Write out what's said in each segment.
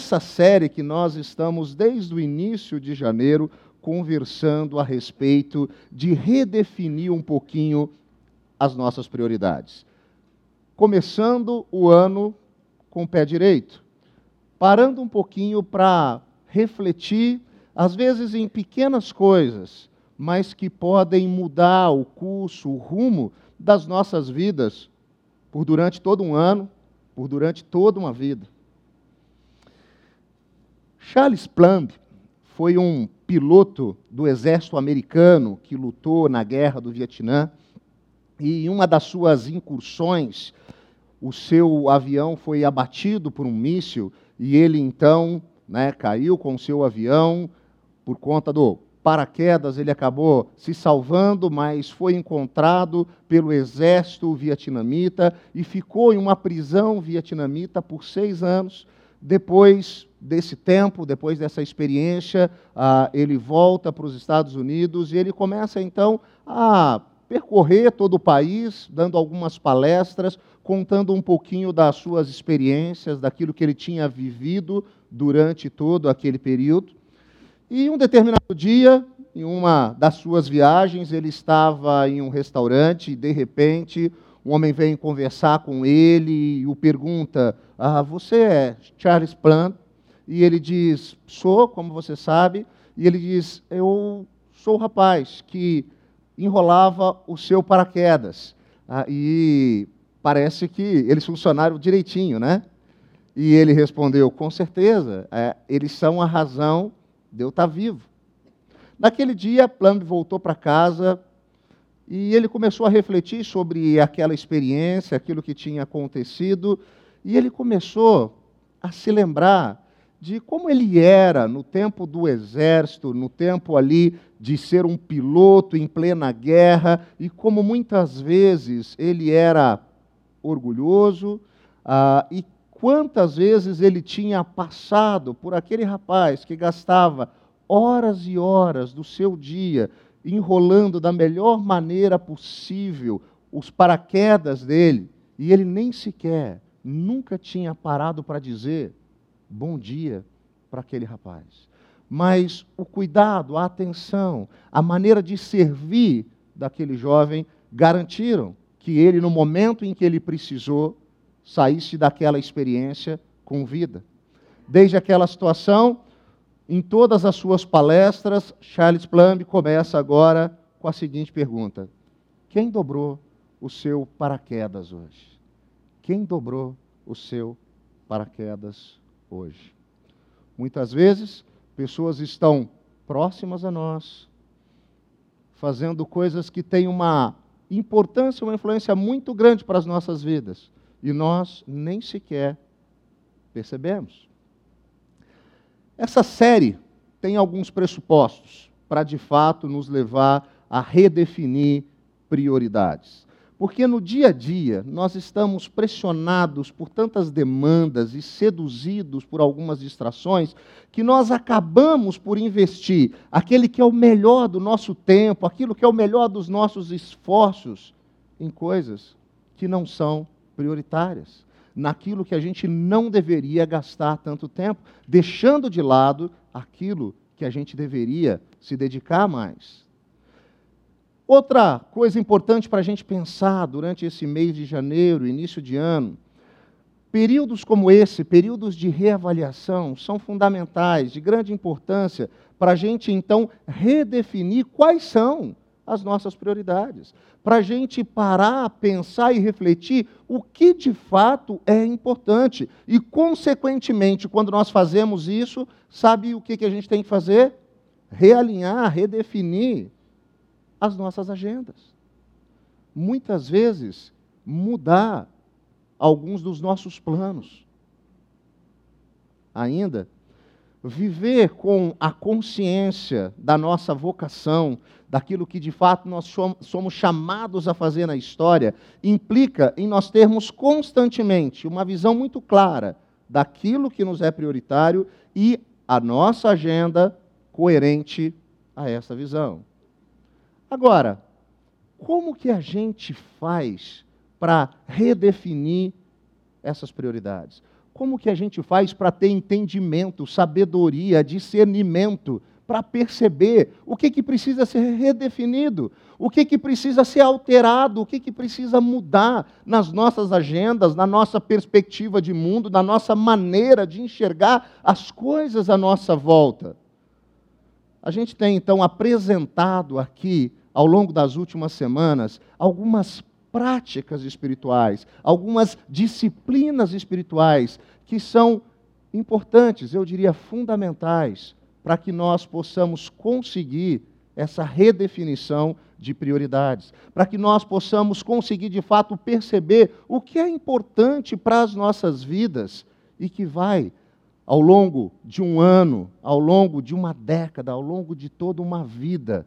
nessa série que nós estamos desde o início de janeiro conversando a respeito de redefinir um pouquinho as nossas prioridades. Começando o ano com o pé direito, parando um pouquinho para refletir, às vezes em pequenas coisas, mas que podem mudar o curso, o rumo das nossas vidas por durante todo um ano, por durante toda uma vida. Charles Plumb foi um piloto do exército americano que lutou na guerra do Vietnã e em uma das suas incursões o seu avião foi abatido por um míssil e ele então né, caiu com o seu avião por conta do paraquedas, ele acabou se salvando, mas foi encontrado pelo exército vietnamita e ficou em uma prisão vietnamita por seis anos. Depois desse tempo, depois dessa experiência, ah, ele volta para os Estados Unidos e ele começa então a percorrer todo o país, dando algumas palestras, contando um pouquinho das suas experiências, daquilo que ele tinha vivido durante todo aquele período. E um determinado dia, em uma das suas viagens, ele estava em um restaurante e, de repente, um homem vem conversar com ele e o pergunta: ah, Você é Charles Plant? E ele diz: Sou, como você sabe. E ele diz: Eu sou o rapaz que enrolava o seu paraquedas. Ah, e parece que eles funcionaram direitinho, né? E ele respondeu: Com certeza, é, eles são a razão de eu estar vivo. Naquele dia, Plumb voltou para casa e ele começou a refletir sobre aquela experiência, aquilo que tinha acontecido, e ele começou a se lembrar de como ele era no tempo do exército, no tempo ali de ser um piloto em plena guerra, e como muitas vezes ele era orgulhoso, ah, e quantas vezes ele tinha passado por aquele rapaz que gastava horas e horas do seu dia enrolando da melhor maneira possível os paraquedas dele, e ele nem sequer, nunca tinha parado para dizer bom dia para aquele rapaz. Mas o cuidado, a atenção, a maneira de servir daquele jovem garantiram que ele, no momento em que ele precisou, saísse daquela experiência com vida. Desde aquela situação, em todas as suas palestras, Charles Plumb começa agora com a seguinte pergunta: Quem dobrou o seu paraquedas hoje? Quem dobrou o seu paraquedas hoje? Muitas vezes, pessoas estão próximas a nós, fazendo coisas que têm uma importância, uma influência muito grande para as nossas vidas e nós nem sequer percebemos. Essa série tem alguns pressupostos para de fato nos levar a redefinir prioridades. Porque no dia a dia nós estamos pressionados por tantas demandas e seduzidos por algumas distrações que nós acabamos por investir aquele que é o melhor do nosso tempo, aquilo que é o melhor dos nossos esforços em coisas que não são prioritárias, naquilo que a gente não deveria gastar tanto tempo, deixando de lado aquilo que a gente deveria se dedicar mais. Outra coisa importante para a gente pensar durante esse mês de janeiro, início de ano, períodos como esse, períodos de reavaliação, são fundamentais, de grande importância, para a gente então redefinir quais são as nossas prioridades. Para a gente parar, pensar e refletir o que de fato é importante. E, consequentemente, quando nós fazemos isso, sabe o que, que a gente tem que fazer? Realinhar, redefinir as nossas agendas. Muitas vezes, mudar alguns dos nossos planos. Ainda, viver com a consciência da nossa vocação, daquilo que de fato nós somos chamados a fazer na história, implica em nós termos constantemente uma visão muito clara daquilo que nos é prioritário e a nossa agenda coerente a essa visão. Agora, como que a gente faz para redefinir essas prioridades? como que a gente faz para ter entendimento, sabedoria, discernimento, para perceber o que, que precisa ser redefinido, o que, que precisa ser alterado, o que, que precisa mudar nas nossas agendas, na nossa perspectiva de mundo, na nossa maneira de enxergar as coisas à nossa volta. A gente tem então apresentado aqui, ao longo das últimas semanas, algumas práticas espirituais, algumas disciplinas espirituais que são importantes, eu diria fundamentais, para que nós possamos conseguir essa redefinição de prioridades, para que nós possamos conseguir de fato perceber o que é importante para as nossas vidas e que vai, ao longo de um ano, ao longo de uma década, ao longo de toda uma vida,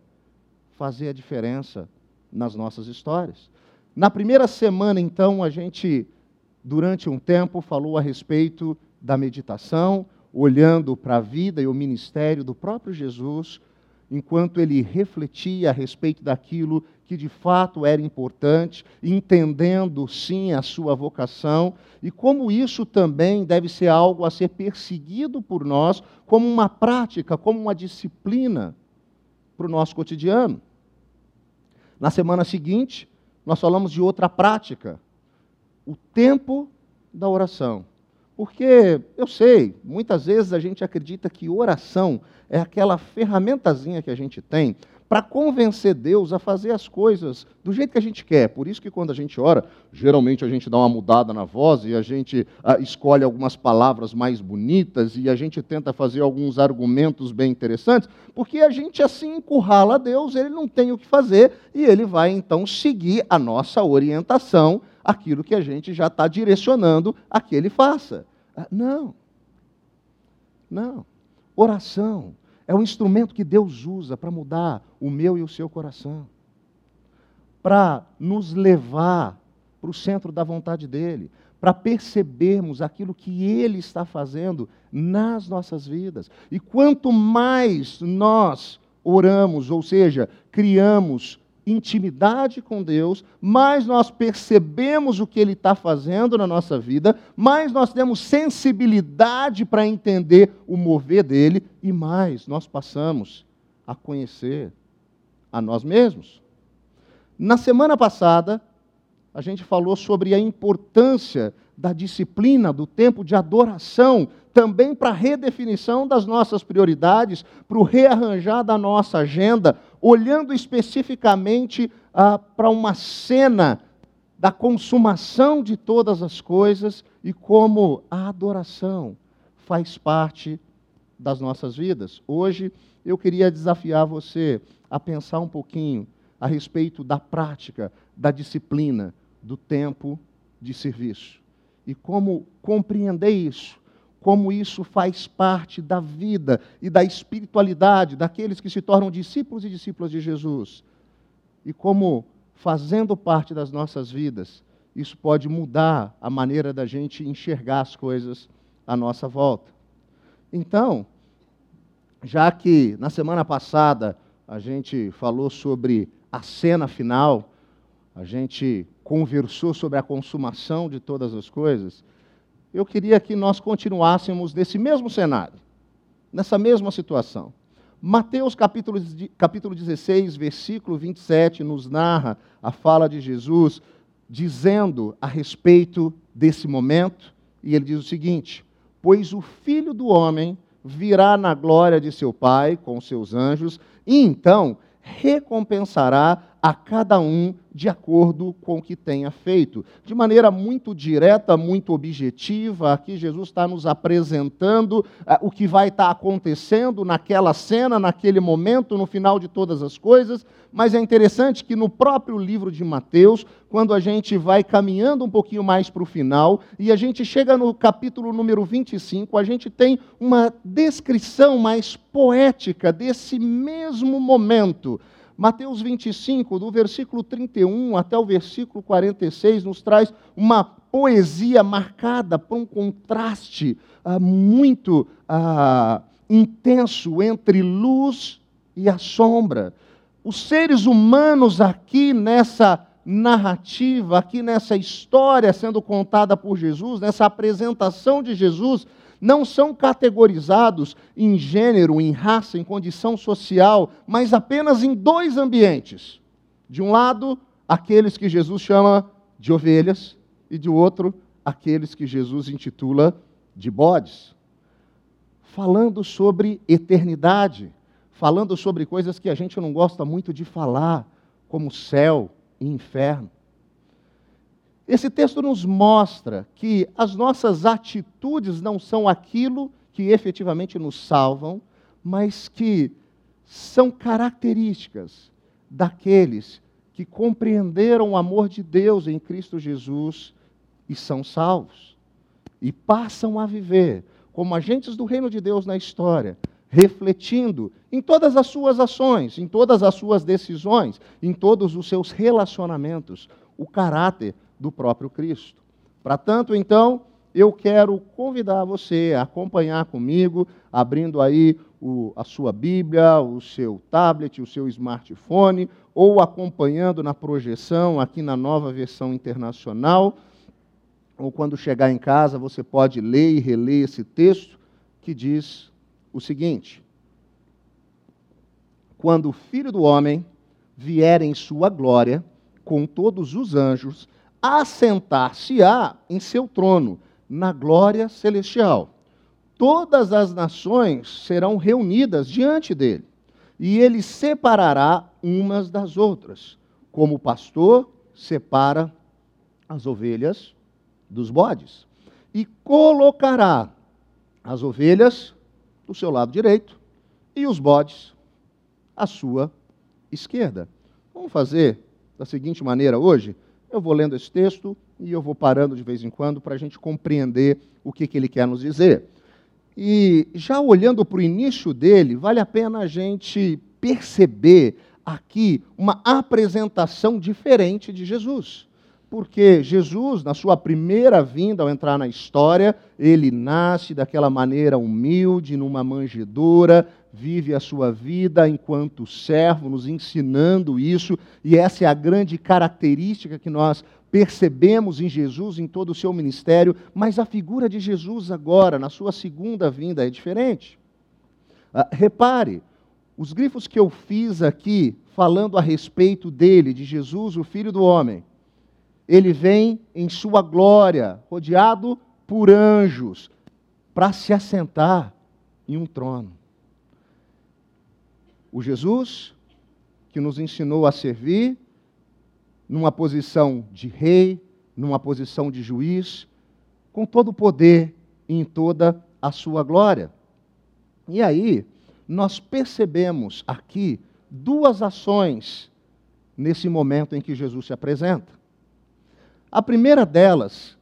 fazer a diferença nas nossas histórias. Na primeira semana, então, a gente, durante um tempo, falou a respeito da meditação, olhando para a vida e o ministério do próprio Jesus, enquanto ele refletia a respeito daquilo que de fato era importante, entendendo sim a sua vocação e como isso também deve ser algo a ser perseguido por nós como uma prática, como uma disciplina para o nosso cotidiano. Na semana seguinte, nós falamos de outra prática, o tempo da oração. Porque eu sei, muitas vezes a gente acredita que oração é aquela ferramentazinha que a gente tem para convencer Deus a fazer as coisas do jeito que a gente quer. Por isso que quando a gente ora, geralmente a gente dá uma mudada na voz e a gente ah, escolhe algumas palavras mais bonitas e a gente tenta fazer alguns argumentos bem interessantes, porque a gente assim encurrala Deus, ele não tem o que fazer e ele vai então seguir a nossa orientação aquilo que a gente já está direcionando a que ele faça. Ah, não. Não. Oração é um instrumento que Deus usa para mudar o meu e o seu coração, para nos levar para o centro da vontade dEle, para percebermos aquilo que Ele está fazendo nas nossas vidas. E quanto mais nós oramos, ou seja, criamos intimidade com Deus, mais nós percebemos o que Ele está fazendo na nossa vida, mais nós temos sensibilidade para entender o mover dele e mais nós passamos a conhecer a nós mesmos. Na semana passada, a gente falou sobre a importância da disciplina, do tempo de adoração, também para a redefinição das nossas prioridades, para o rearranjar da nossa agenda, olhando especificamente ah, para uma cena da consumação de todas as coisas e como a adoração faz parte das nossas vidas. Hoje eu queria desafiar você a pensar um pouquinho a respeito da prática, da disciplina, do tempo de serviço e como compreender isso, como isso faz parte da vida e da espiritualidade daqueles que se tornam discípulos e discípulas de Jesus, e como, fazendo parte das nossas vidas, isso pode mudar a maneira da gente enxergar as coisas à nossa volta. Então, já que na semana passada a gente falou sobre a cena final, a gente conversou sobre a consumação de todas as coisas, eu queria que nós continuássemos nesse mesmo cenário, nessa mesma situação. Mateus capítulo, capítulo 16, versículo 27, nos narra a fala de Jesus, dizendo a respeito desse momento, e ele diz o seguinte: Pois o filho do homem virá na glória de seu Pai com seus anjos, e então recompensará a cada um de acordo com o que tenha feito. De maneira muito direta, muito objetiva, aqui Jesus está nos apresentando uh, o que vai estar acontecendo naquela cena, naquele momento, no final de todas as coisas. Mas é interessante que no próprio livro de Mateus, quando a gente vai caminhando um pouquinho mais para o final, e a gente chega no capítulo número 25, a gente tem uma descrição mais poética desse mesmo momento Mateus 25, do versículo 31 até o versículo 46, nos traz uma poesia marcada por um contraste ah, muito ah, intenso entre luz e a sombra. Os seres humanos aqui nessa narrativa, aqui nessa história sendo contada por Jesus, nessa apresentação de Jesus, não são categorizados em gênero, em raça, em condição social, mas apenas em dois ambientes. De um lado, aqueles que Jesus chama de ovelhas, e de outro, aqueles que Jesus intitula de bodes. Falando sobre eternidade, falando sobre coisas que a gente não gosta muito de falar, como céu e inferno. Esse texto nos mostra que as nossas atitudes não são aquilo que efetivamente nos salvam, mas que são características daqueles que compreenderam o amor de Deus em Cristo Jesus e são salvos. E passam a viver como agentes do reino de Deus na história, refletindo em todas as suas ações, em todas as suas decisões, em todos os seus relacionamentos, o caráter do próprio Cristo. Para tanto, então, eu quero convidar você a acompanhar comigo, abrindo aí o, a sua Bíblia, o seu tablet, o seu smartphone, ou acompanhando na projeção aqui na nova versão internacional ou quando chegar em casa, você pode ler e reler esse texto que diz o seguinte: Quando o Filho do Homem vier em sua glória, com todos os anjos, assentar-se-á em seu trono, na glória celestial. Todas as nações serão reunidas diante dele, e ele separará umas das outras, como o pastor separa as ovelhas dos bodes, e colocará as ovelhas do seu lado direito e os bodes à sua esquerda. Vamos fazer da seguinte maneira hoje: eu vou lendo esse texto e eu vou parando de vez em quando para a gente compreender o que, que ele quer nos dizer. E já olhando para o início dele, vale a pena a gente perceber aqui uma apresentação diferente de Jesus porque Jesus, na sua primeira vinda ao entrar na história, ele nasce daquela maneira humilde, numa manjedoura, vive a sua vida enquanto servo, nos ensinando isso, e essa é a grande característica que nós percebemos em Jesus, em todo o seu ministério, mas a figura de Jesus agora, na sua segunda vinda, é diferente. Ah, repare, os grifos que eu fiz aqui, falando a respeito dele, de Jesus, o Filho do Homem, ele vem em sua glória, rodeado por anjos, para se assentar em um trono. O Jesus que nos ensinou a servir numa posição de rei, numa posição de juiz, com todo o poder e em toda a sua glória. E aí, nós percebemos aqui duas ações nesse momento em que Jesus se apresenta. A primeira delas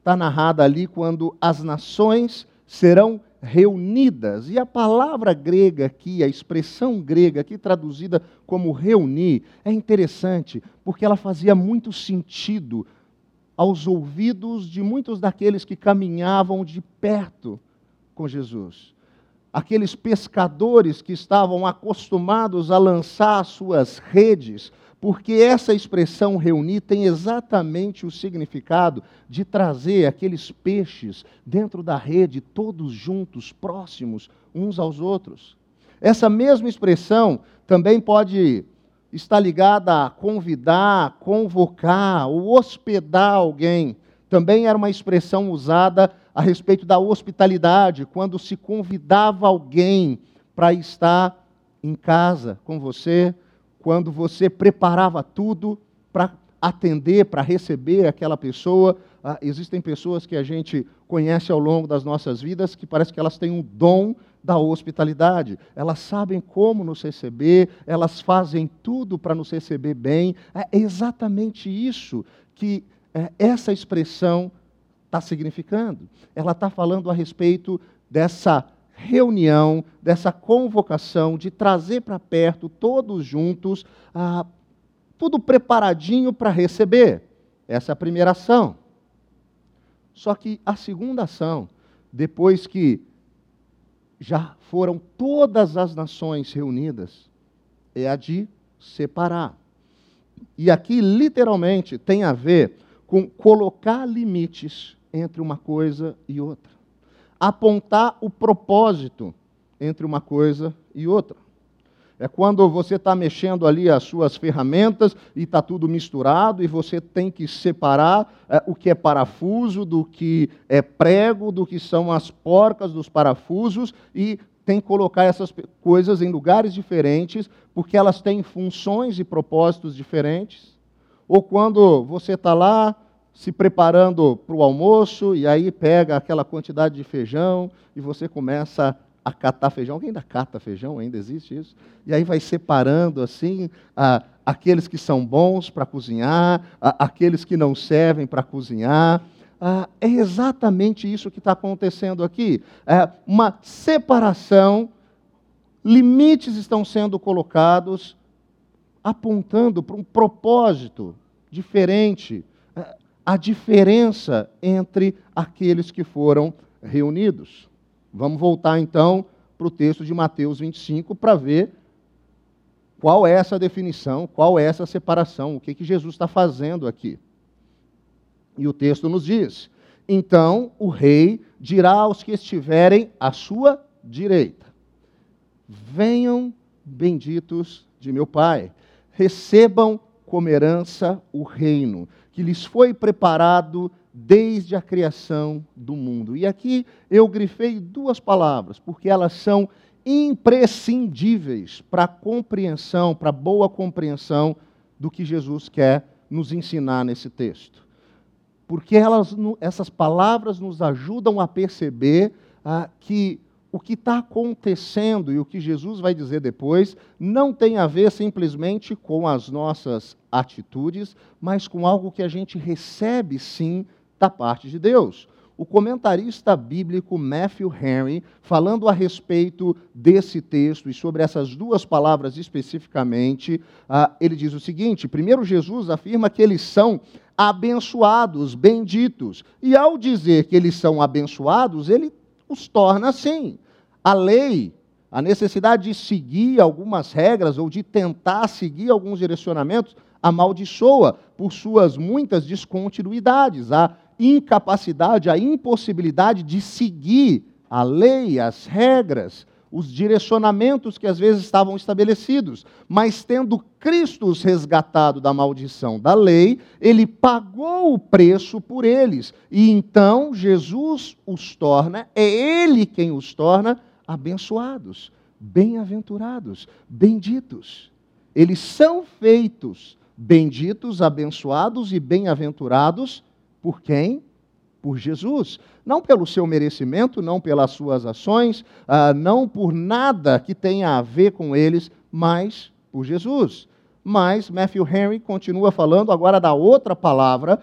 está narrada ali quando as nações serão reunidas. E a palavra grega aqui, a expressão grega aqui traduzida como reunir, é interessante, porque ela fazia muito sentido aos ouvidos de muitos daqueles que caminhavam de perto com Jesus. Aqueles pescadores que estavam acostumados a lançar suas redes porque essa expressão reunir tem exatamente o significado de trazer aqueles peixes dentro da rede, todos juntos, próximos uns aos outros. Essa mesma expressão também pode estar ligada a convidar, convocar ou hospedar alguém. Também era uma expressão usada a respeito da hospitalidade, quando se convidava alguém para estar em casa com você quando você preparava tudo para atender, para receber aquela pessoa. Ah, existem pessoas que a gente conhece ao longo das nossas vidas que parece que elas têm um dom da hospitalidade. Elas sabem como nos receber, elas fazem tudo para nos receber bem. É exatamente isso que é, essa expressão está significando. Ela está falando a respeito dessa reunião, dessa convocação, de trazer para perto, todos juntos, ah, tudo preparadinho para receber. Essa é a primeira ação. Só que a segunda ação, depois que já foram todas as nações reunidas, é a de separar. E aqui, literalmente, tem a ver com colocar limites entre uma coisa e outra. Apontar o propósito entre uma coisa e outra. É quando você está mexendo ali as suas ferramentas e está tudo misturado e você tem que separar é, o que é parafuso do que é prego, do que são as porcas dos parafusos e tem que colocar essas coisas em lugares diferentes porque elas têm funções e propósitos diferentes. Ou quando você está lá se preparando para o almoço e aí pega aquela quantidade de feijão e você começa a catar feijão. Alguém ainda cata feijão? Ainda existe isso? E aí vai separando assim a, aqueles que são bons para cozinhar, a, aqueles que não servem para cozinhar. Ah, é exatamente isso que está acontecendo aqui. É uma separação, limites estão sendo colocados, apontando para um propósito diferente, a diferença entre aqueles que foram reunidos. Vamos voltar então para o texto de Mateus 25 para ver qual é essa definição, qual é essa separação, o que, que Jesus está fazendo aqui. E o texto nos diz: Então o rei dirá aos que estiverem à sua direita: Venham, benditos de meu Pai, recebam como herança o reino que lhes foi preparado desde a criação do mundo. E aqui eu grifei duas palavras, porque elas são imprescindíveis para a compreensão, para a boa compreensão do que Jesus quer nos ensinar nesse texto. Porque elas, essas palavras nos ajudam a perceber ah, que o que está acontecendo e o que Jesus vai dizer depois não tem a ver simplesmente com as nossas atitudes, mas com algo que a gente recebe sim da parte de Deus. O comentarista bíblico Matthew Henry, falando a respeito desse texto e sobre essas duas palavras especificamente, uh, ele diz o seguinte: primeiro, Jesus afirma que eles são abençoados, benditos. E ao dizer que eles são abençoados, ele os torna assim. A lei, a necessidade de seguir algumas regras ou de tentar seguir alguns direcionamentos, amaldiçoa por suas muitas descontinuidades. A incapacidade, a impossibilidade de seguir a lei, as regras, os direcionamentos que às vezes estavam estabelecidos. Mas tendo Cristo os resgatado da maldição da lei, ele pagou o preço por eles. E então Jesus os torna, é ele quem os torna abençoados, bem-aventurados, benditos. Eles são feitos benditos, abençoados e bem-aventurados por quem? Por Jesus. Não pelo seu merecimento, não pelas suas ações, ah, não por nada que tenha a ver com eles, mas por Jesus. Mas Matthew Henry continua falando agora da outra palavra,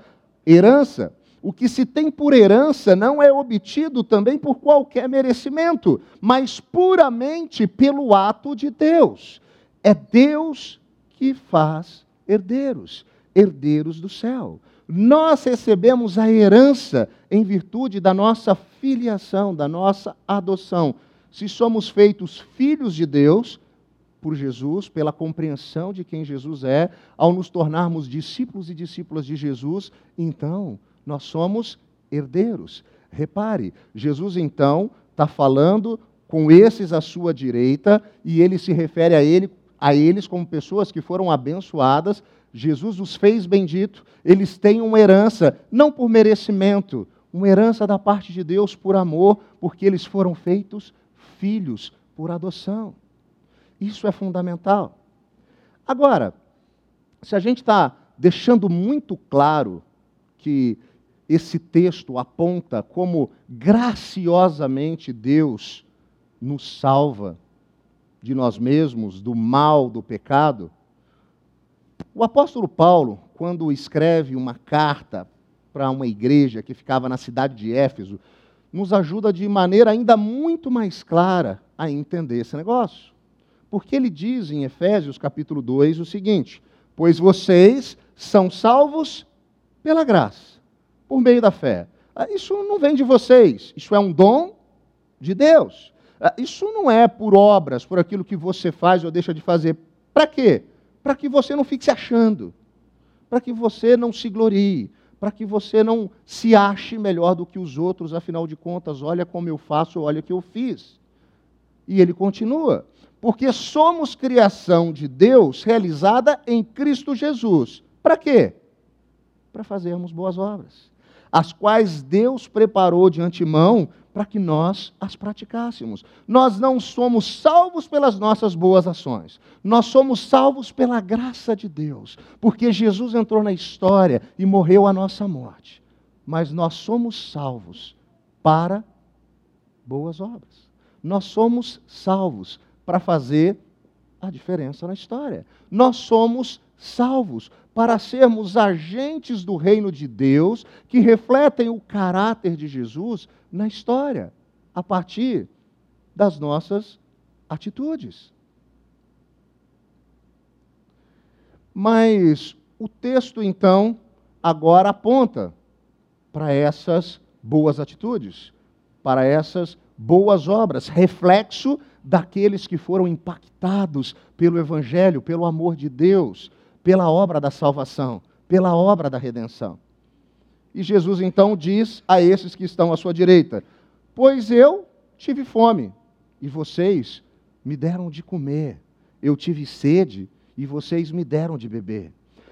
herança. O que se tem por herança não é obtido também por qualquer merecimento, mas puramente pelo ato de Deus. É Deus que faz herdeiros, herdeiros do céu nós recebemos a herança em virtude da nossa filiação, da nossa adoção. Se somos feitos filhos de Deus por Jesus, pela compreensão de quem Jesus é, ao nos tornarmos discípulos e discípulas de Jesus, então nós somos herdeiros. Repare, Jesus então está falando com esses à sua direita e ele se refere a ele a eles como pessoas que foram abençoadas Jesus os fez bendito, eles têm uma herança, não por merecimento, uma herança da parte de Deus por amor, porque eles foram feitos filhos por adoção. Isso é fundamental. Agora, se a gente está deixando muito claro que esse texto aponta como graciosamente Deus nos salva de nós mesmos, do mal, do pecado, o apóstolo Paulo, quando escreve uma carta para uma igreja que ficava na cidade de Éfeso, nos ajuda de maneira ainda muito mais clara a entender esse negócio. Porque ele diz em Efésios capítulo 2 o seguinte: Pois vocês são salvos pela graça, por meio da fé. Ah, isso não vem de vocês, isso é um dom de Deus. Ah, isso não é por obras, por aquilo que você faz ou deixa de fazer. Para quê? para que você não fique se achando. para que você não se glorie, para que você não se ache melhor do que os outros, afinal de contas, olha como eu faço, olha o que eu fiz. E ele continua: porque somos criação de Deus realizada em Cristo Jesus. Para quê? Para fazermos boas obras, as quais Deus preparou de antemão para que nós as praticássemos. Nós não somos salvos pelas nossas boas ações, nós somos salvos pela graça de Deus, porque Jesus entrou na história e morreu a nossa morte. Mas nós somos salvos para boas obras nós somos salvos para fazer a diferença na história. Nós somos salvos para sermos agentes do reino de Deus que refletem o caráter de Jesus na história, a partir das nossas atitudes. Mas o texto, então, agora aponta para essas boas atitudes, para essas boas obras, reflexo daqueles que foram impactados pelo Evangelho, pelo amor de Deus, pela obra da salvação, pela obra da redenção. E Jesus então diz a esses que estão à sua direita: Pois eu tive fome, e vocês me deram de comer. Eu tive sede, e vocês me deram de beber.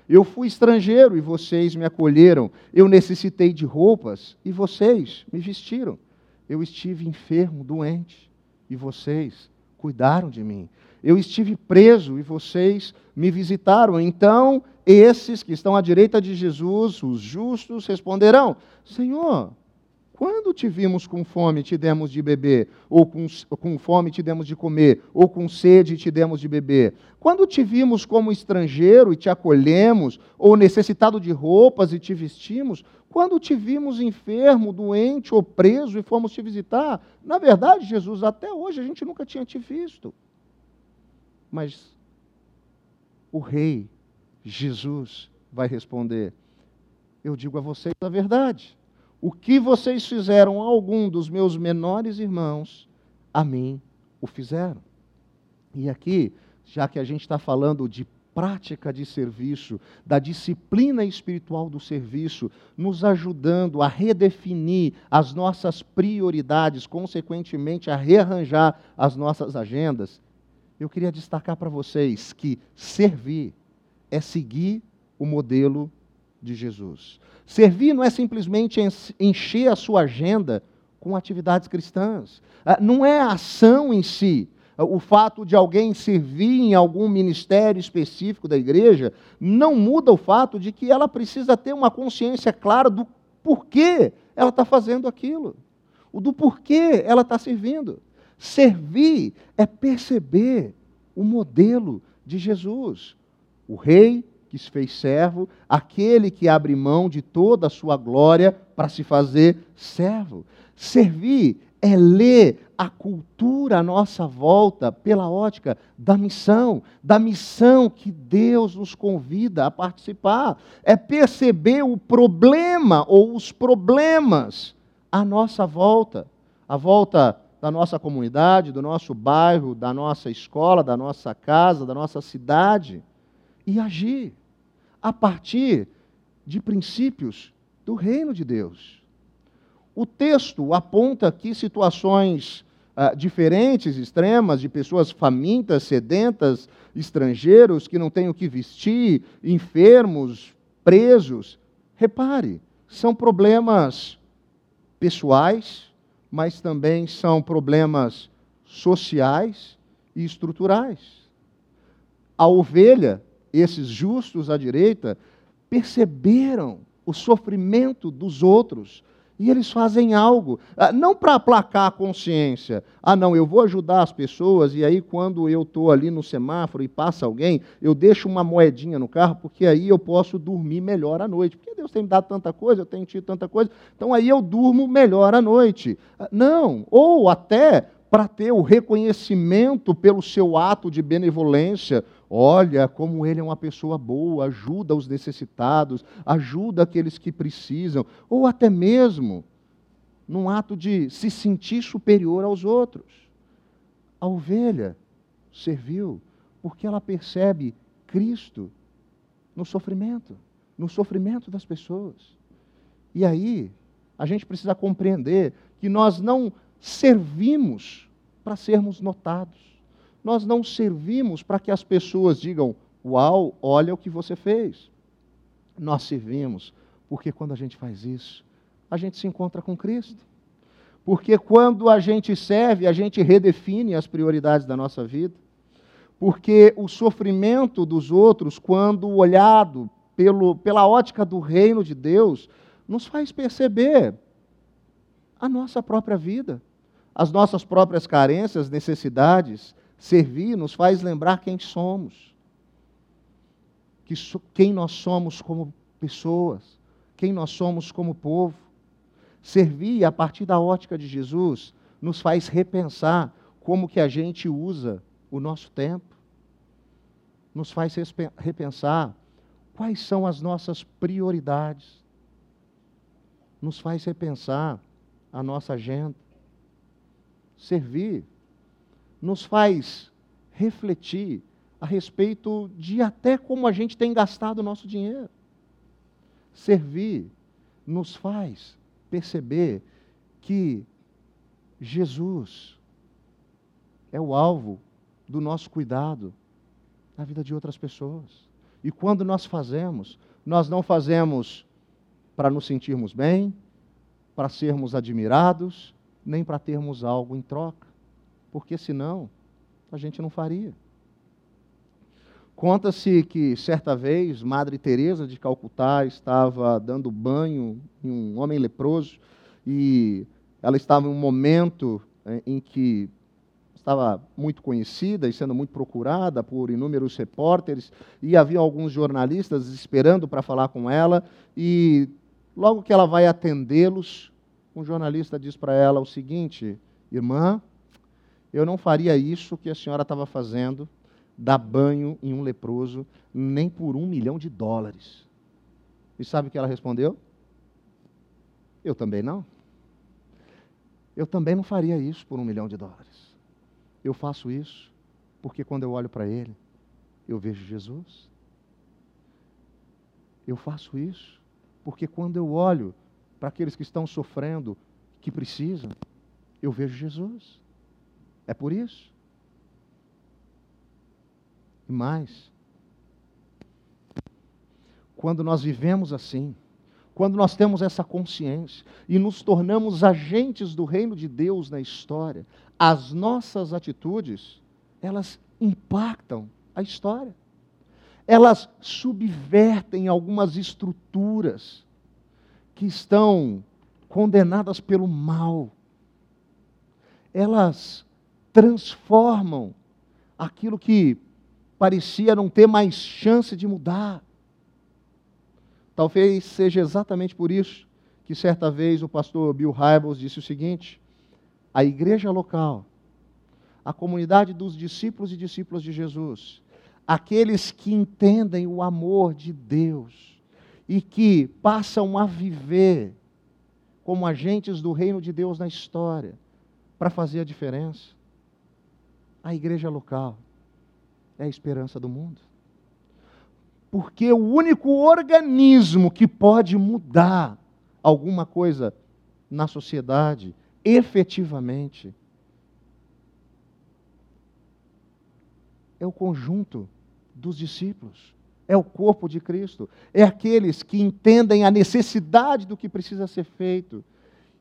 Eu fui estrangeiro, e vocês me acolheram. Eu necessitei de roupas, e vocês me vestiram eu estive enfermo, doente, e vocês cuidaram de mim. Eu estive preso e vocês me visitaram. Então, esses que estão à direita de Jesus, os justos, responderão: Senhor, quando te vimos com fome te demos de beber, ou com, com fome te demos de comer, ou com sede te demos de beber? Quando te vimos como estrangeiro e te acolhemos, ou necessitado de roupas e te vestimos? Quando te vimos enfermo, doente ou preso e fomos te visitar, na verdade, Jesus, até hoje a gente nunca tinha te visto. Mas o rei, Jesus, vai responder: Eu digo a vocês a verdade. O que vocês fizeram a algum dos meus menores irmãos, a mim o fizeram. E aqui, já que a gente está falando de prática de serviço, da disciplina espiritual do serviço, nos ajudando a redefinir as nossas prioridades, consequentemente a rearranjar as nossas agendas, eu queria destacar para vocês que servir é seguir o modelo de Jesus. Servir não é simplesmente encher a sua agenda com atividades cristãs, ah, não é a ação em si, o fato de alguém servir em algum ministério específico da igreja não muda o fato de que ela precisa ter uma consciência clara do porquê ela está fazendo aquilo, do porquê ela está servindo. Servir é perceber o modelo de Jesus, o rei que se fez servo, aquele que abre mão de toda a sua glória para se fazer servo. Servir é ler a cultura à nossa volta pela ótica da missão, da missão que Deus nos convida a participar. É perceber o problema ou os problemas à nossa volta, à volta da nossa comunidade, do nosso bairro, da nossa escola, da nossa casa, da nossa cidade, e agir a partir de princípios do reino de Deus. O texto aponta aqui situações ah, diferentes, extremas, de pessoas famintas, sedentas, estrangeiros que não têm o que vestir, enfermos, presos. Repare, são problemas pessoais, mas também são problemas sociais e estruturais. A ovelha, esses justos à direita, perceberam o sofrimento dos outros, e eles fazem algo, ah, não para aplacar a consciência. Ah, não, eu vou ajudar as pessoas, e aí quando eu estou ali no semáforo e passa alguém, eu deixo uma moedinha no carro, porque aí eu posso dormir melhor à noite. Porque Deus tem me dado tanta coisa, eu tenho tido tanta coisa, então aí eu durmo melhor à noite. Ah, não, ou até para ter o reconhecimento pelo seu ato de benevolência. Olha como ele é uma pessoa boa, ajuda os necessitados, ajuda aqueles que precisam, ou até mesmo num ato de se sentir superior aos outros. A ovelha serviu porque ela percebe Cristo no sofrimento, no sofrimento das pessoas. E aí, a gente precisa compreender que nós não servimos para sermos notados. Nós não servimos para que as pessoas digam: Uau, olha o que você fez. Nós servimos porque quando a gente faz isso, a gente se encontra com Cristo. Porque quando a gente serve, a gente redefine as prioridades da nossa vida. Porque o sofrimento dos outros, quando olhado pelo, pela ótica do reino de Deus, nos faz perceber a nossa própria vida, as nossas próprias carências, necessidades. Servir nos faz lembrar quem somos, que so, quem nós somos como pessoas, quem nós somos como povo. Servir a partir da ótica de Jesus nos faz repensar como que a gente usa o nosso tempo. Nos faz repensar quais são as nossas prioridades. Nos faz repensar a nossa agenda. Servir nos faz refletir a respeito de até como a gente tem gastado o nosso dinheiro. Servir nos faz perceber que Jesus é o alvo do nosso cuidado na vida de outras pessoas. E quando nós fazemos, nós não fazemos para nos sentirmos bem, para sermos admirados, nem para termos algo em troca, porque senão a gente não faria. Conta-se que certa vez Madre Teresa de Calcutá estava dando banho em um homem leproso e ela estava em um momento eh, em que estava muito conhecida e sendo muito procurada por inúmeros repórteres, e havia alguns jornalistas esperando para falar com ela, e logo que ela vai atendê-los, um jornalista diz para ela o seguinte: Irmã, eu não faria isso que a senhora estava fazendo, dar banho em um leproso, nem por um milhão de dólares. E sabe o que ela respondeu? Eu também não. Eu também não faria isso por um milhão de dólares. Eu faço isso porque quando eu olho para Ele, eu vejo Jesus. Eu faço isso porque quando eu olho para aqueles que estão sofrendo, que precisam, eu vejo Jesus. É por isso. E mais, quando nós vivemos assim, quando nós temos essa consciência e nos tornamos agentes do reino de Deus na história, as nossas atitudes, elas impactam a história. Elas subvertem algumas estruturas que estão condenadas pelo mal. Elas transformam aquilo que parecia não ter mais chance de mudar. Talvez seja exatamente por isso que certa vez o pastor Bill Hybels disse o seguinte: a igreja local, a comunidade dos discípulos e discípulas de Jesus, aqueles que entendem o amor de Deus e que passam a viver como agentes do reino de Deus na história para fazer a diferença. A igreja local é a esperança do mundo. Porque o único organismo que pode mudar alguma coisa na sociedade, efetivamente, é o conjunto dos discípulos, é o corpo de Cristo, é aqueles que entendem a necessidade do que precisa ser feito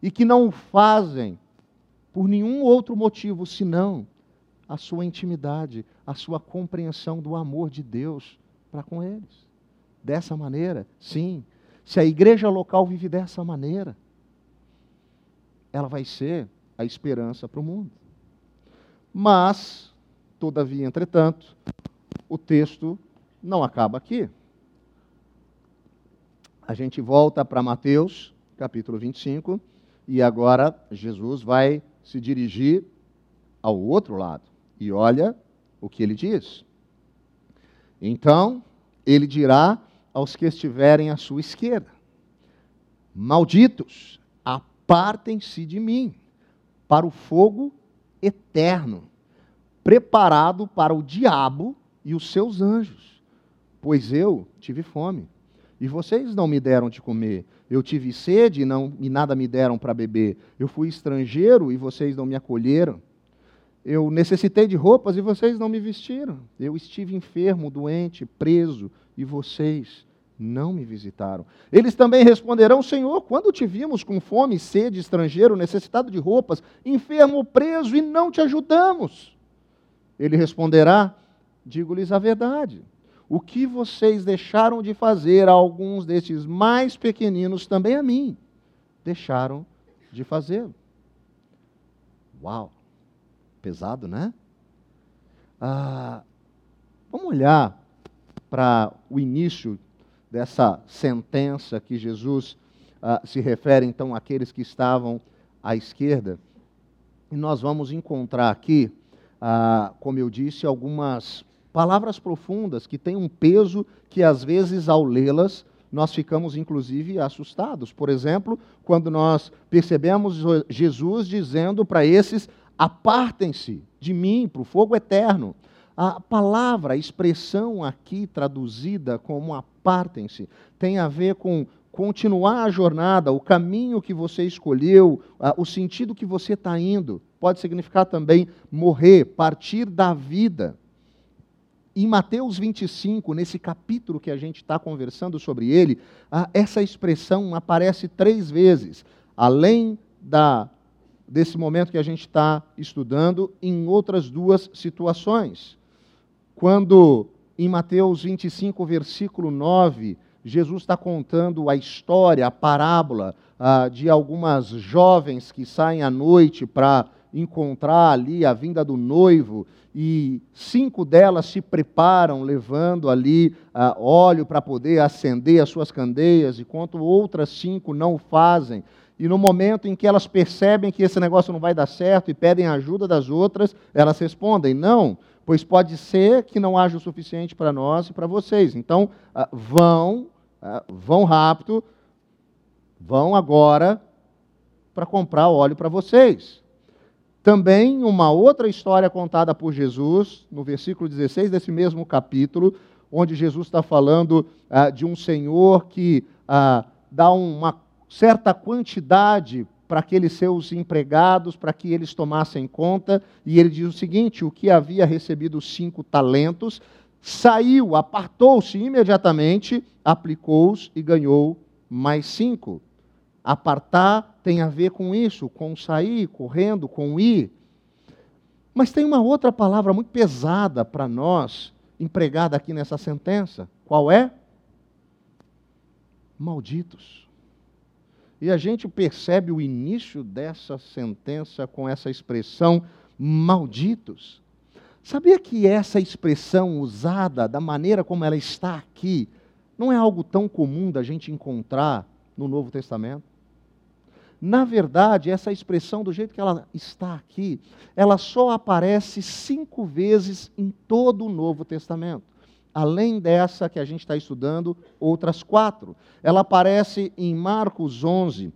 e que não o fazem por nenhum outro motivo senão a sua intimidade, a sua compreensão do amor de Deus para com eles. Dessa maneira, sim. Se a igreja local vive dessa maneira, ela vai ser a esperança para o mundo. Mas, todavia, entretanto, o texto não acaba aqui. A gente volta para Mateus, capítulo 25, e agora Jesus vai se dirigir ao outro lado. E olha o que ele diz. Então ele dirá aos que estiverem à sua esquerda: Malditos, apartem-se de mim, para o fogo eterno, preparado para o diabo e os seus anjos. Pois eu tive fome, e vocês não me deram de comer. Eu tive sede e, não, e nada me deram para beber. Eu fui estrangeiro e vocês não me acolheram. Eu necessitei de roupas e vocês não me vestiram. Eu estive enfermo, doente, preso e vocês não me visitaram. Eles também responderão: Senhor, quando te vimos com fome, sede, estrangeiro, necessitado de roupas, enfermo, preso e não te ajudamos? Ele responderá: Digo-lhes a verdade. O que vocês deixaram de fazer a alguns destes mais pequeninos, também a mim, deixaram de fazê-lo. Uau! Pesado, né? Ah, vamos olhar para o início dessa sentença que Jesus ah, se refere então àqueles que estavam à esquerda. E nós vamos encontrar aqui, ah, como eu disse, algumas palavras profundas que têm um peso que às vezes ao lê-las nós ficamos inclusive assustados. Por exemplo, quando nós percebemos Jesus dizendo para esses: apartem-se de mim para o fogo eterno. A palavra, a expressão aqui traduzida como apartem-se, tem a ver com continuar a jornada, o caminho que você escolheu, o sentido que você está indo. Pode significar também morrer, partir da vida. Em Mateus 25, nesse capítulo que a gente está conversando sobre ele, essa expressão aparece três vezes, além da, desse momento que a gente está estudando, em outras duas situações. Quando em Mateus 25, versículo 9, Jesus está contando a história, a parábola ah, de algumas jovens que saem à noite para encontrar ali a vinda do noivo, e cinco delas se preparam, levando ali ah, óleo para poder acender as suas candeias, enquanto outras cinco não fazem. E no momento em que elas percebem que esse negócio não vai dar certo e pedem ajuda das outras, elas respondem: não pois pode ser que não haja o suficiente para nós e para vocês. Então, ah, vão, ah, vão rápido, vão agora para comprar óleo para vocês. Também uma outra história contada por Jesus, no versículo 16 desse mesmo capítulo, onde Jesus está falando ah, de um senhor que dá uma certa quantidade para aqueles seus empregados, para que eles tomassem conta, e ele diz o seguinte: o que havia recebido cinco talentos, saiu, apartou-se imediatamente, aplicou-os e ganhou mais cinco. Apartar tem a ver com isso, com sair, correndo, com ir. Mas tem uma outra palavra muito pesada para nós, empregada aqui nessa sentença. Qual é? Malditos. E a gente percebe o início dessa sentença com essa expressão malditos. Sabia que essa expressão usada da maneira como ela está aqui não é algo tão comum da gente encontrar no Novo Testamento? Na verdade, essa expressão, do jeito que ela está aqui, ela só aparece cinco vezes em todo o Novo Testamento além dessa que a gente está estudando, outras quatro. Ela aparece em Marcos 11,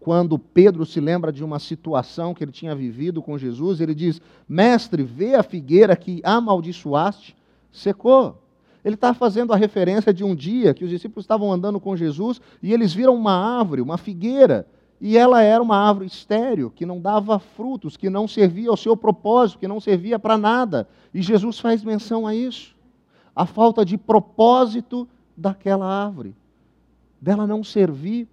quando Pedro se lembra de uma situação que ele tinha vivido com Jesus, ele diz: Mestre, vê a figueira que amaldiçoaste, secou. Ele está fazendo a referência de um dia que os discípulos estavam andando com Jesus e eles viram uma árvore, uma figueira, e ela era uma árvore estéril, que não dava frutos, que não servia ao seu propósito, que não servia para nada. E Jesus faz menção a isso a falta de propósito daquela árvore, dela não servir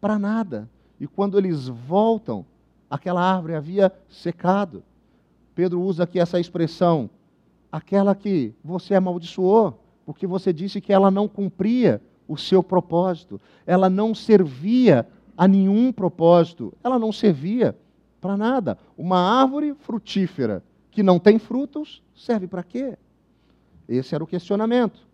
para nada. E quando eles voltam, aquela árvore havia secado. Pedro usa aqui essa expressão, aquela que você amaldiçoou, porque você disse que ela não cumpria o seu propósito, ela não servia a nenhum propósito, ela não servia para nada. Uma árvore frutífera que não tem frutos, serve para quê? Esse era o questionamento.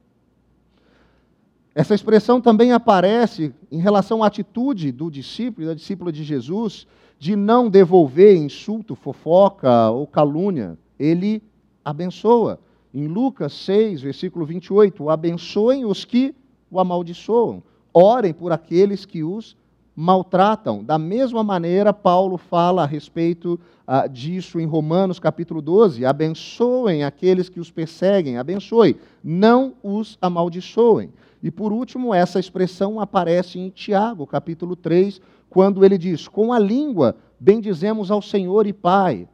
Essa expressão também aparece em relação à atitude do discípulo e da discípula de Jesus de não devolver insulto, fofoca ou calúnia. Ele abençoa. Em Lucas 6, versículo 28, abençoem os que o amaldiçoam, orem por aqueles que os maltratam. Da mesma maneira, Paulo fala a respeito ah, disso em Romanos capítulo 12: abençoem aqueles que os perseguem, abençoe, não os amaldiçoem. E por último, essa expressão aparece em Tiago, capítulo 3, quando ele diz: Com a língua bendizemos ao Senhor e Pai,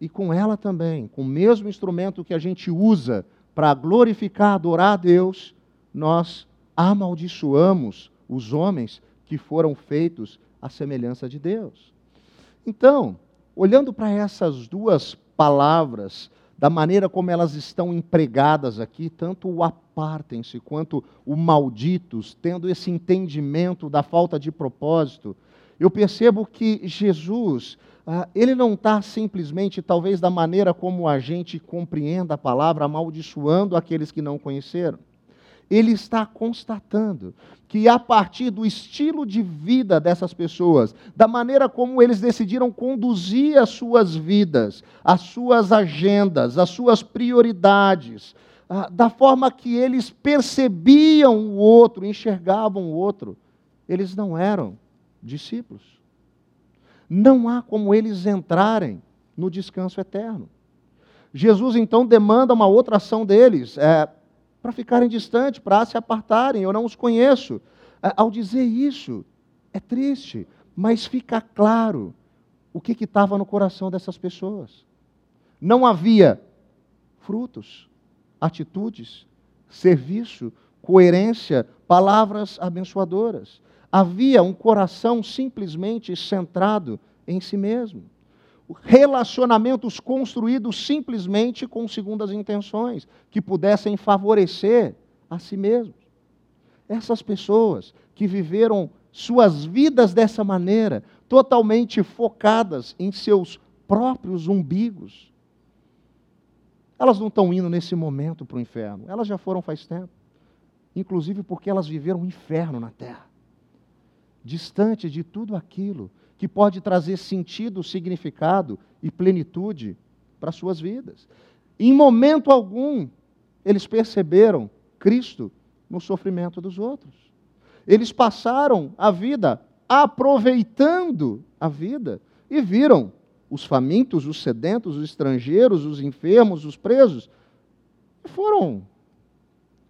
e com ela também, com o mesmo instrumento que a gente usa para glorificar, adorar a Deus, nós amaldiçoamos os homens que foram feitos à semelhança de Deus. Então, olhando para essas duas palavras, da maneira como elas estão empregadas aqui, tanto o apartem-se quanto o malditos, tendo esse entendimento da falta de propósito, eu percebo que Jesus, ah, ele não está simplesmente, talvez da maneira como a gente compreenda a palavra, amaldiçoando aqueles que não conheceram ele está constatando que a partir do estilo de vida dessas pessoas, da maneira como eles decidiram conduzir as suas vidas, as suas agendas, as suas prioridades, da forma que eles percebiam o outro, enxergavam o outro, eles não eram discípulos. Não há como eles entrarem no descanso eterno. Jesus então demanda uma outra ação deles. É, para ficarem distantes, para se apartarem, eu não os conheço. Ao dizer isso, é triste, mas fica claro o que estava no coração dessas pessoas. Não havia frutos, atitudes, serviço, coerência, palavras abençoadoras. Havia um coração simplesmente centrado em si mesmo relacionamentos construídos simplesmente com segundas intenções, que pudessem favorecer a si mesmos. Essas pessoas que viveram suas vidas dessa maneira, totalmente focadas em seus próprios umbigos, elas não estão indo nesse momento para o inferno, elas já foram faz tempo. Inclusive porque elas viveram um inferno na terra, distante de tudo aquilo que pode trazer sentido, significado e plenitude para suas vidas. Em momento algum, eles perceberam Cristo no sofrimento dos outros. Eles passaram a vida aproveitando a vida e viram os famintos, os sedentos, os estrangeiros, os enfermos, os presos, e foram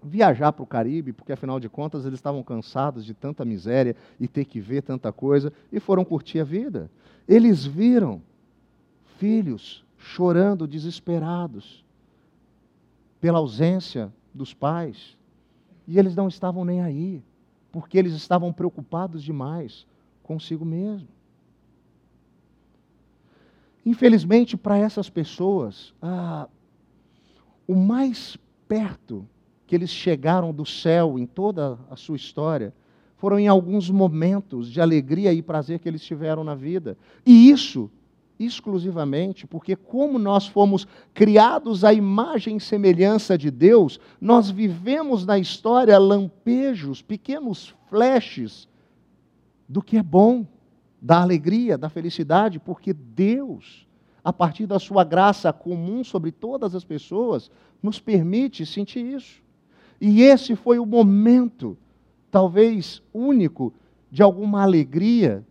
viajar para o Caribe, porque afinal de contas eles estavam cansados de tanta miséria e ter que ver tanta coisa, e foram curtir a vida. Eles viram filhos chorando desesperados pela ausência dos pais, e eles não estavam nem aí, porque eles estavam preocupados demais consigo mesmo. Infelizmente, para essas pessoas, ah, o mais perto que eles chegaram do céu em toda a sua história foram em alguns momentos de alegria e prazer que eles tiveram na vida. E isso exclusivamente porque, como nós fomos criados à imagem e semelhança de Deus, nós vivemos na história lampejos, pequenos flashes do que é bom, da alegria, da felicidade, porque Deus, a partir da sua graça comum sobre todas as pessoas, nos permite sentir isso. E esse foi o momento, talvez único, de alguma alegria,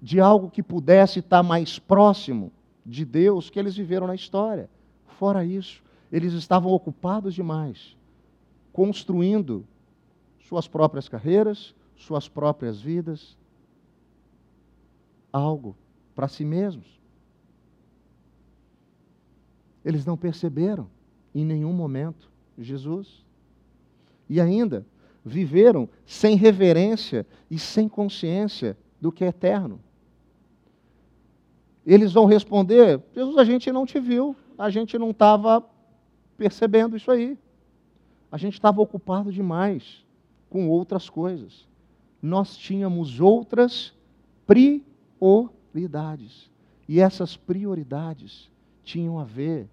de algo que pudesse estar mais próximo de Deus que eles viveram na história. Fora isso, eles estavam ocupados demais, construindo suas próprias carreiras, suas próprias vidas, algo para si mesmos. Eles não perceberam em nenhum momento Jesus e ainda viveram sem reverência e sem consciência do que é eterno. Eles vão responder: Jesus, a gente não te viu, a gente não estava percebendo isso aí. A gente estava ocupado demais com outras coisas. Nós tínhamos outras prioridades. E essas prioridades tinham a ver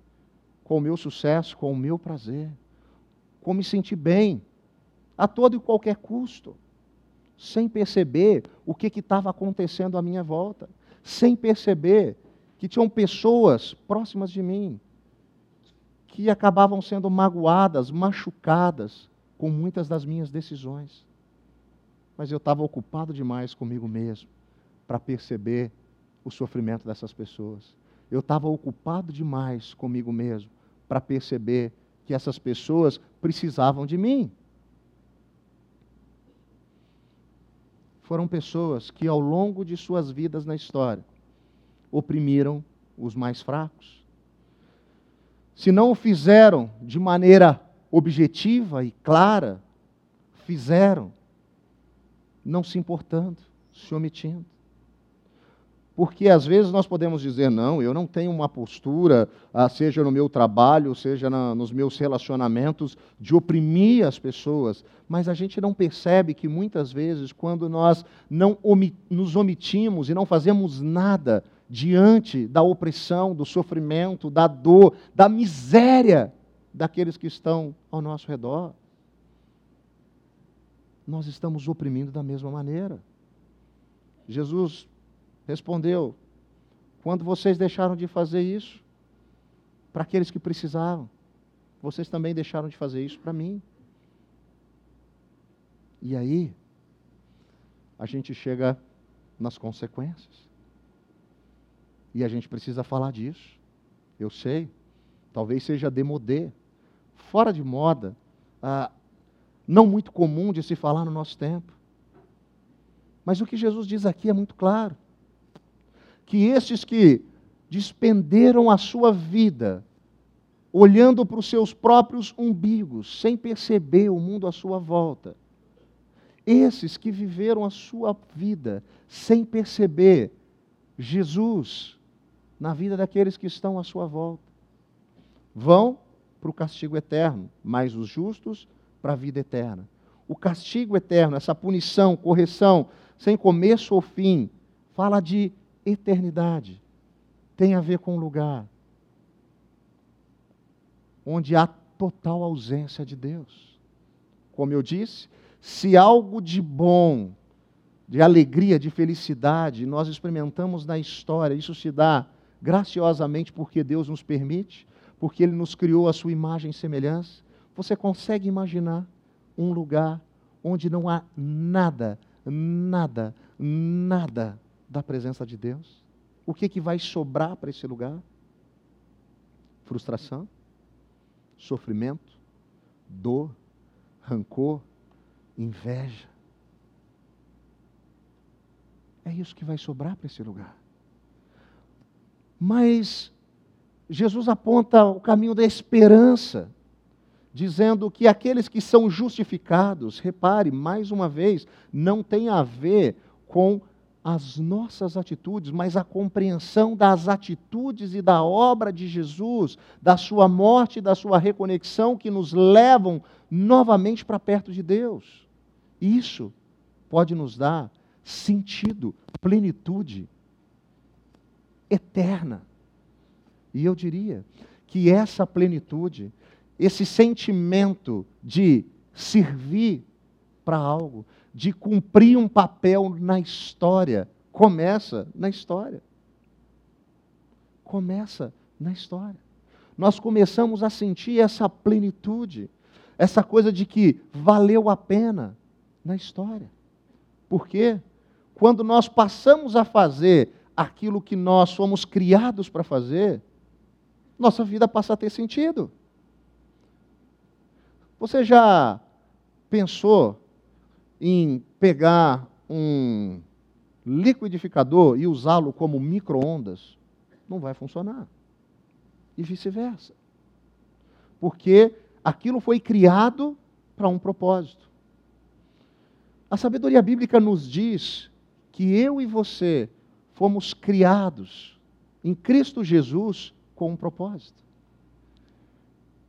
com o meu sucesso, com o meu prazer com me sentir bem, a todo e qualquer custo, sem perceber o que estava acontecendo à minha volta, sem perceber que tinham pessoas próximas de mim que acabavam sendo magoadas, machucadas com muitas das minhas decisões. mas eu estava ocupado demais comigo mesmo para perceber o sofrimento dessas pessoas. Eu estava ocupado demais comigo mesmo para perceber que essas pessoas precisavam de mim. Foram pessoas que, ao longo de suas vidas na história, oprimiram os mais fracos. Se não o fizeram de maneira objetiva e clara, fizeram, não se importando, se omitindo. Porque às vezes nós podemos dizer, não, eu não tenho uma postura, ah, seja no meu trabalho, seja na, nos meus relacionamentos, de oprimir as pessoas. Mas a gente não percebe que muitas vezes, quando nós não nos omitimos e não fazemos nada diante da opressão, do sofrimento, da dor, da miséria daqueles que estão ao nosso redor, nós estamos oprimindo da mesma maneira. Jesus respondeu: Quando vocês deixaram de fazer isso para aqueles que precisavam, vocês também deixaram de fazer isso para mim. E aí, a gente chega nas consequências. E a gente precisa falar disso. Eu sei, talvez seja demodê, fora de moda, ah, não muito comum de se falar no nosso tempo. Mas o que Jesus diz aqui é muito claro que estes que despenderam a sua vida olhando para os seus próprios umbigos, sem perceber o mundo à sua volta, esses que viveram a sua vida sem perceber Jesus na vida daqueles que estão à sua volta, vão para o castigo eterno, mas os justos para a vida eterna. O castigo eterno, essa punição, correção, sem começo ou fim, fala de eternidade. Tem a ver com um lugar onde há total ausência de Deus. Como eu disse, se algo de bom, de alegria, de felicidade nós experimentamos na história, isso se dá graciosamente porque Deus nos permite, porque Ele nos criou a sua imagem e semelhança. Você consegue imaginar um lugar onde não há nada, nada, nada da presença de Deus? O que, que vai sobrar para esse lugar? Frustração, sofrimento, dor, rancor, inveja. É isso que vai sobrar para esse lugar. Mas Jesus aponta o caminho da esperança, dizendo que aqueles que são justificados, repare, mais uma vez, não tem a ver com as nossas atitudes, mas a compreensão das atitudes e da obra de Jesus, da sua morte e da sua reconexão que nos levam novamente para perto de Deus. Isso pode nos dar sentido, plenitude eterna. E eu diria que essa plenitude, esse sentimento de servir para algo, de cumprir um papel na história. Começa na história. Começa na história. Nós começamos a sentir essa plenitude, essa coisa de que valeu a pena na história. Por quê? Quando nós passamos a fazer aquilo que nós fomos criados para fazer, nossa vida passa a ter sentido. Você já pensou em pegar um liquidificador e usá-lo como micro-ondas, não vai funcionar. E vice-versa. Porque aquilo foi criado para um propósito. A sabedoria bíblica nos diz que eu e você fomos criados em Cristo Jesus com um propósito.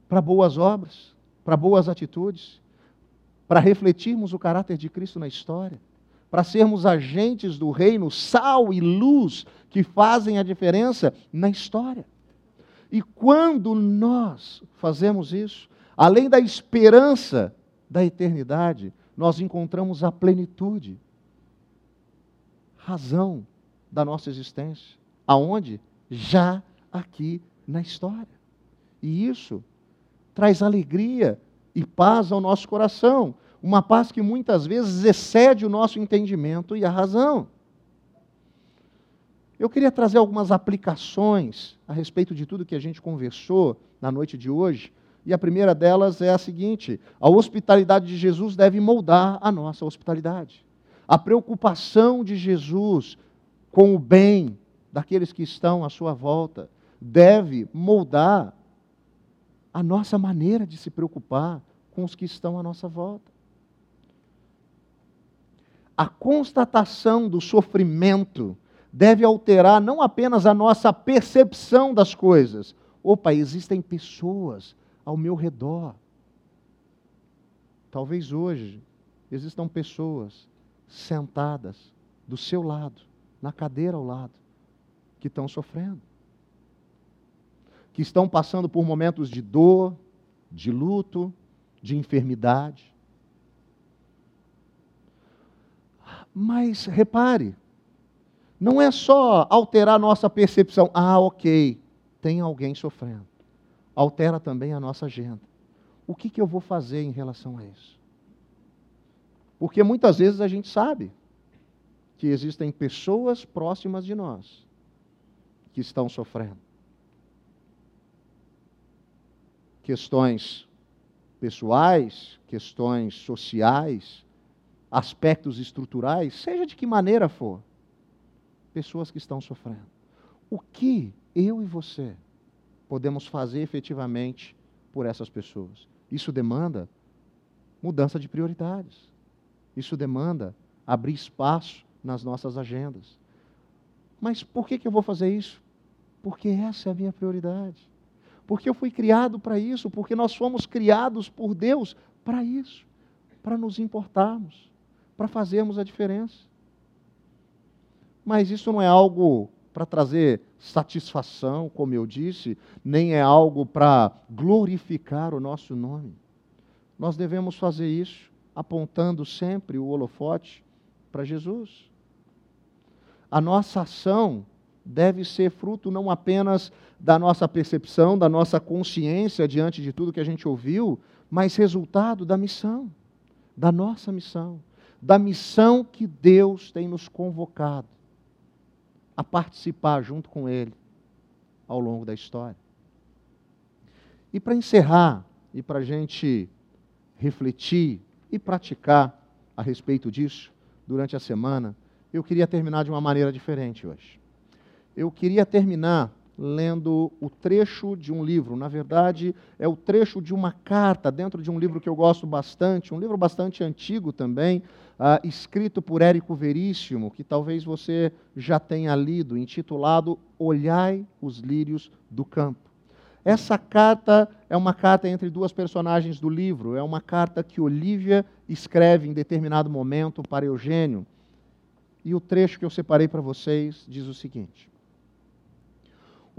Para boas obras, para boas atitudes, para refletirmos o caráter de Cristo na história, para sermos agentes do reino, sal e luz que fazem a diferença na história. E quando nós fazemos isso, além da esperança da eternidade, nós encontramos a plenitude, razão da nossa existência. Aonde? Já aqui na história. E isso traz alegria e paz ao nosso coração. uma paz que muitas vezes excede o nosso entendimento e a razão. Eu queria trazer algumas aplicações a respeito de tudo que a gente conversou na noite de hoje, e a primeira delas é a seguinte: a hospitalidade de Jesus deve moldar a nossa hospitalidade. A preocupação de Jesus com o bem daqueles que estão à sua volta deve moldar a nossa maneira de se preocupar com os que estão à nossa volta. A constatação do sofrimento deve alterar não apenas a nossa percepção das coisas. Opa, existem pessoas ao meu redor. Talvez hoje existam pessoas sentadas do seu lado, na cadeira ao lado, que estão sofrendo, que estão passando por momentos de dor, de luto, de enfermidade. Mas repare, não é só alterar nossa percepção, ah, ok, tem alguém sofrendo. Altera também a nossa agenda. O que, que eu vou fazer em relação a isso? Porque muitas vezes a gente sabe que existem pessoas próximas de nós que estão sofrendo. Questões pessoais, questões sociais, aspectos estruturais, seja de que maneira for, pessoas que estão sofrendo. O que eu e você podemos fazer efetivamente por essas pessoas? Isso demanda mudança de prioridades. Isso demanda abrir espaço nas nossas agendas. Mas por que, que eu vou fazer isso? Porque essa é a minha prioridade. Porque eu fui criado para isso, porque nós fomos criados por Deus para isso, para nos importarmos, para fazermos a diferença. Mas isso não é algo para trazer satisfação, como eu disse, nem é algo para glorificar o nosso nome. Nós devemos fazer isso apontando sempre o holofote para Jesus. A nossa ação deve ser fruto não apenas da nossa percepção, da nossa consciência diante de tudo que a gente ouviu, mas resultado da missão, da nossa missão, da missão que Deus tem nos convocado a participar junto com Ele ao longo da história. E para encerrar, e para a gente refletir e praticar a respeito disso durante a semana, eu queria terminar de uma maneira diferente hoje. Eu queria terminar lendo o trecho de um livro. Na verdade, é o trecho de uma carta dentro de um livro que eu gosto bastante, um livro bastante antigo também, uh, escrito por Érico Veríssimo, que talvez você já tenha lido, intitulado Olhai os Lírios do Campo. Essa carta é uma carta entre duas personagens do livro, é uma carta que Olívia escreve em determinado momento para Eugênio. E o trecho que eu separei para vocês diz o seguinte: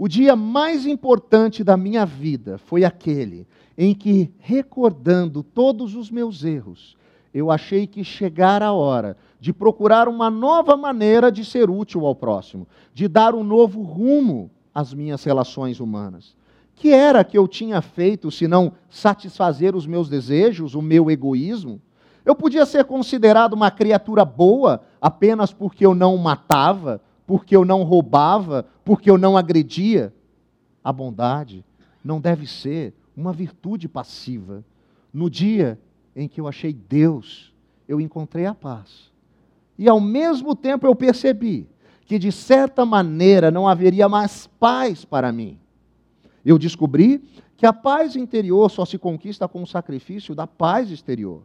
O dia mais importante da minha vida foi aquele em que, recordando todos os meus erros, eu achei que chegara a hora de procurar uma nova maneira de ser útil ao próximo, de dar um novo rumo às minhas relações humanas. Que era que eu tinha feito se não satisfazer os meus desejos, o meu egoísmo? Eu podia ser considerado uma criatura boa apenas porque eu não matava, porque eu não roubava, porque eu não agredia. A bondade não deve ser uma virtude passiva. No dia em que eu achei Deus, eu encontrei a paz. E ao mesmo tempo eu percebi que de certa maneira não haveria mais paz para mim. Eu descobri que a paz interior só se conquista com o sacrifício da paz exterior.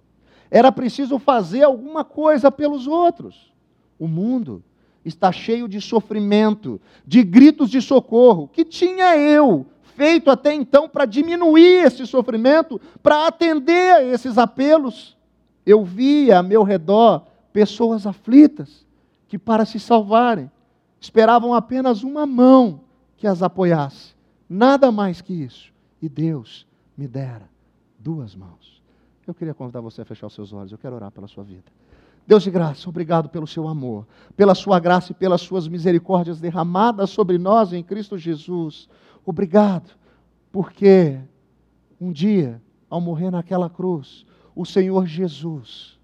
Era preciso fazer alguma coisa pelos outros. O mundo está cheio de sofrimento, de gritos de socorro. Que tinha eu feito até então para diminuir esse sofrimento, para atender a esses apelos? Eu via a meu redor pessoas aflitas que, para se salvarem, esperavam apenas uma mão que as apoiasse. Nada mais que isso. E Deus me dera duas mãos. Eu queria convidar você a fechar os seus olhos. Eu quero orar pela sua vida. Deus de graça, obrigado pelo seu amor, pela sua graça e pelas suas misericórdias derramadas sobre nós em Cristo Jesus. Obrigado, porque um dia, ao morrer naquela cruz, o Senhor Jesus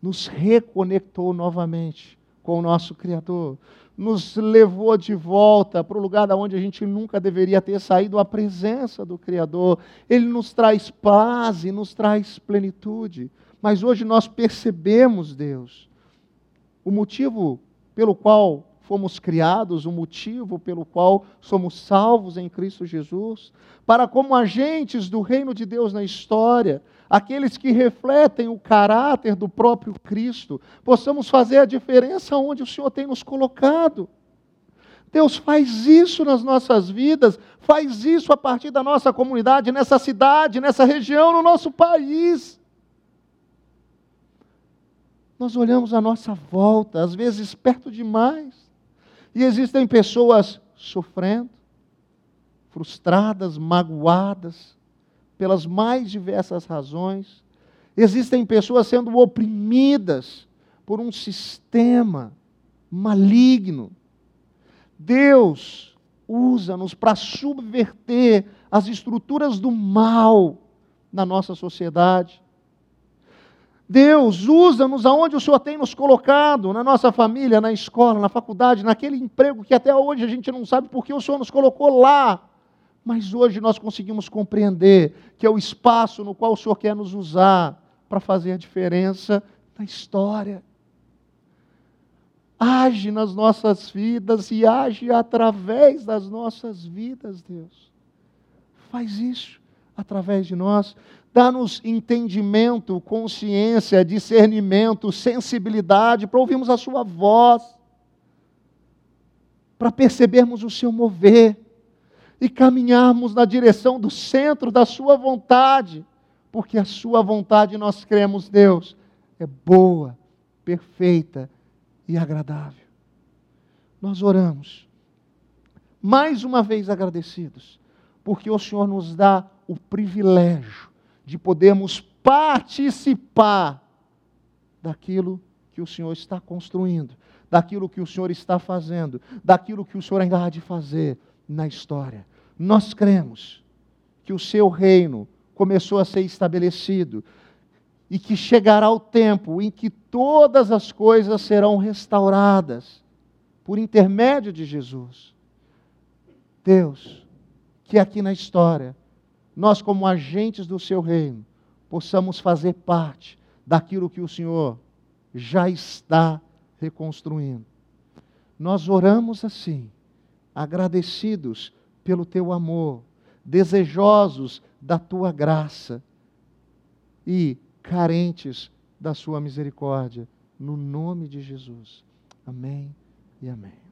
nos reconectou novamente com o nosso Criador, nos levou de volta para o lugar da onde a gente nunca deveria ter saído, a presença do Criador. Ele nos traz paz e nos traz plenitude. Mas hoje nós percebemos, Deus, o motivo pelo qual fomos criados, o motivo pelo qual somos salvos em Cristo Jesus, para como agentes do reino de Deus na história, aqueles que refletem o caráter do próprio Cristo, possamos fazer a diferença onde o Senhor tem nos colocado. Deus faz isso nas nossas vidas, faz isso a partir da nossa comunidade, nessa cidade, nessa região, no nosso país. Nós olhamos à nossa volta, às vezes perto demais, e existem pessoas sofrendo, frustradas, magoadas, pelas mais diversas razões. Existem pessoas sendo oprimidas por um sistema maligno. Deus usa-nos para subverter as estruturas do mal na nossa sociedade. Deus usa-nos aonde o Senhor tem nos colocado, na nossa família, na escola, na faculdade, naquele emprego que até hoje a gente não sabe porque o Senhor nos colocou lá. Mas hoje nós conseguimos compreender que é o espaço no qual o Senhor quer nos usar para fazer a diferença na história. Age nas nossas vidas e age através das nossas vidas, Deus. Faz isso através de nós. Dá-nos entendimento, consciência, discernimento, sensibilidade para ouvirmos a Sua voz, para percebermos o Seu mover e caminharmos na direção do centro da Sua vontade, porque a Sua vontade, nós cremos, Deus, é boa, perfeita e agradável. Nós oramos, mais uma vez agradecidos, porque o Senhor nos dá o privilégio de podermos participar daquilo que o Senhor está construindo, daquilo que o Senhor está fazendo, daquilo que o Senhor ainda há de fazer na história. Nós cremos que o seu reino começou a ser estabelecido e que chegará o tempo em que todas as coisas serão restauradas por intermédio de Jesus. Deus, que aqui na história, nós, como agentes do seu reino, possamos fazer parte daquilo que o Senhor já está reconstruindo. Nós oramos assim, agradecidos pelo teu amor, desejosos da tua graça e carentes da sua misericórdia, no nome de Jesus. Amém e amém.